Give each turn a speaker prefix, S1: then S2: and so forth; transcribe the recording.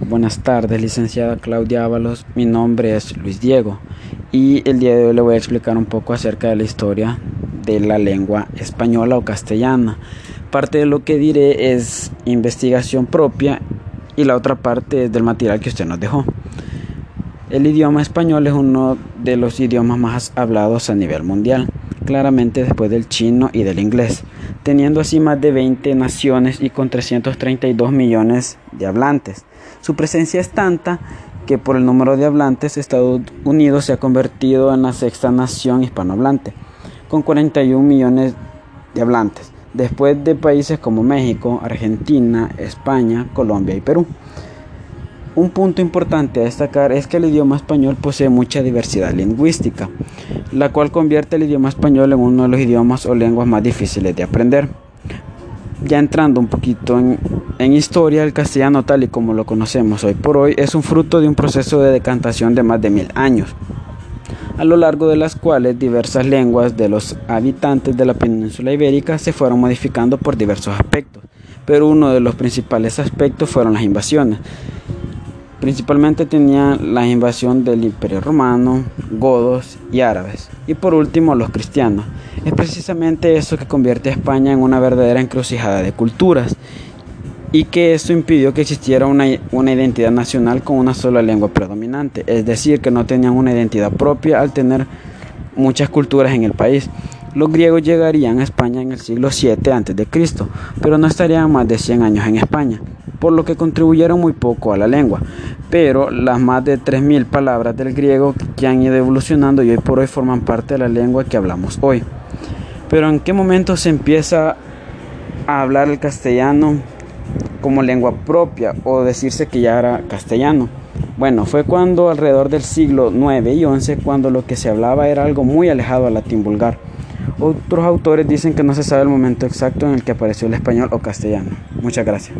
S1: Buenas tardes, licenciada Claudia Ábalos. Mi nombre es Luis Diego y el día de hoy le voy a explicar un poco acerca de la historia de la lengua española o castellana. Parte de lo que diré es investigación propia y la otra parte es del material que usted nos dejó. El idioma español es uno de los idiomas más hablados a nivel mundial, claramente después del chino y del inglés teniendo así más de 20 naciones y con 332 millones de hablantes. Su presencia es tanta que por el número de hablantes Estados Unidos se ha convertido en la sexta nación hispanohablante, con 41 millones de hablantes, después de países como México, Argentina, España, Colombia y Perú. Un punto importante a destacar es que el idioma español posee mucha diversidad lingüística, la cual convierte el idioma español en uno de los idiomas o lenguas más difíciles de aprender. Ya entrando un poquito en, historia, el castellano tal y como lo conocemos hoy por hoy es un fruto de un proceso de decantación de más de mil años, a lo largo de las cuales diversas lenguas de los habitantes de la península ibérica se fueron modificando por diversos aspectos, pero uno de los principales aspectos fueron las invasiones, Principalmente tenía la invasión del Imperio Romano, godos y árabes. Y por último los cristianos. Es precisamente eso que convierte a España en una verdadera encrucijada de culturas y que eso impidió que existiera una, una, identidad nacional con una sola lengua predominante, es decir, que no tenían una identidad propia al tener muchas culturas en el país. Los griegos llegarían a España en el siglo 7 a.C., pero no estarían más de 100 años en España por lo que contribuyeron muy poco a la lengua. Pero las más de 3.000 palabras del griego que han ido evolucionando y hoy por hoy forman parte de la lengua que hablamos hoy. Pero ¿en qué momento se empieza a hablar el castellano como lengua propia o decirse que ya era castellano? Bueno, fue cuando alrededor del siglo 9 y 11 cuando lo que se hablaba era algo muy alejado al latín vulgar. Otros autores dicen que no se sabe el momento exacto en el que apareció el español o castellano. Muchas gracias.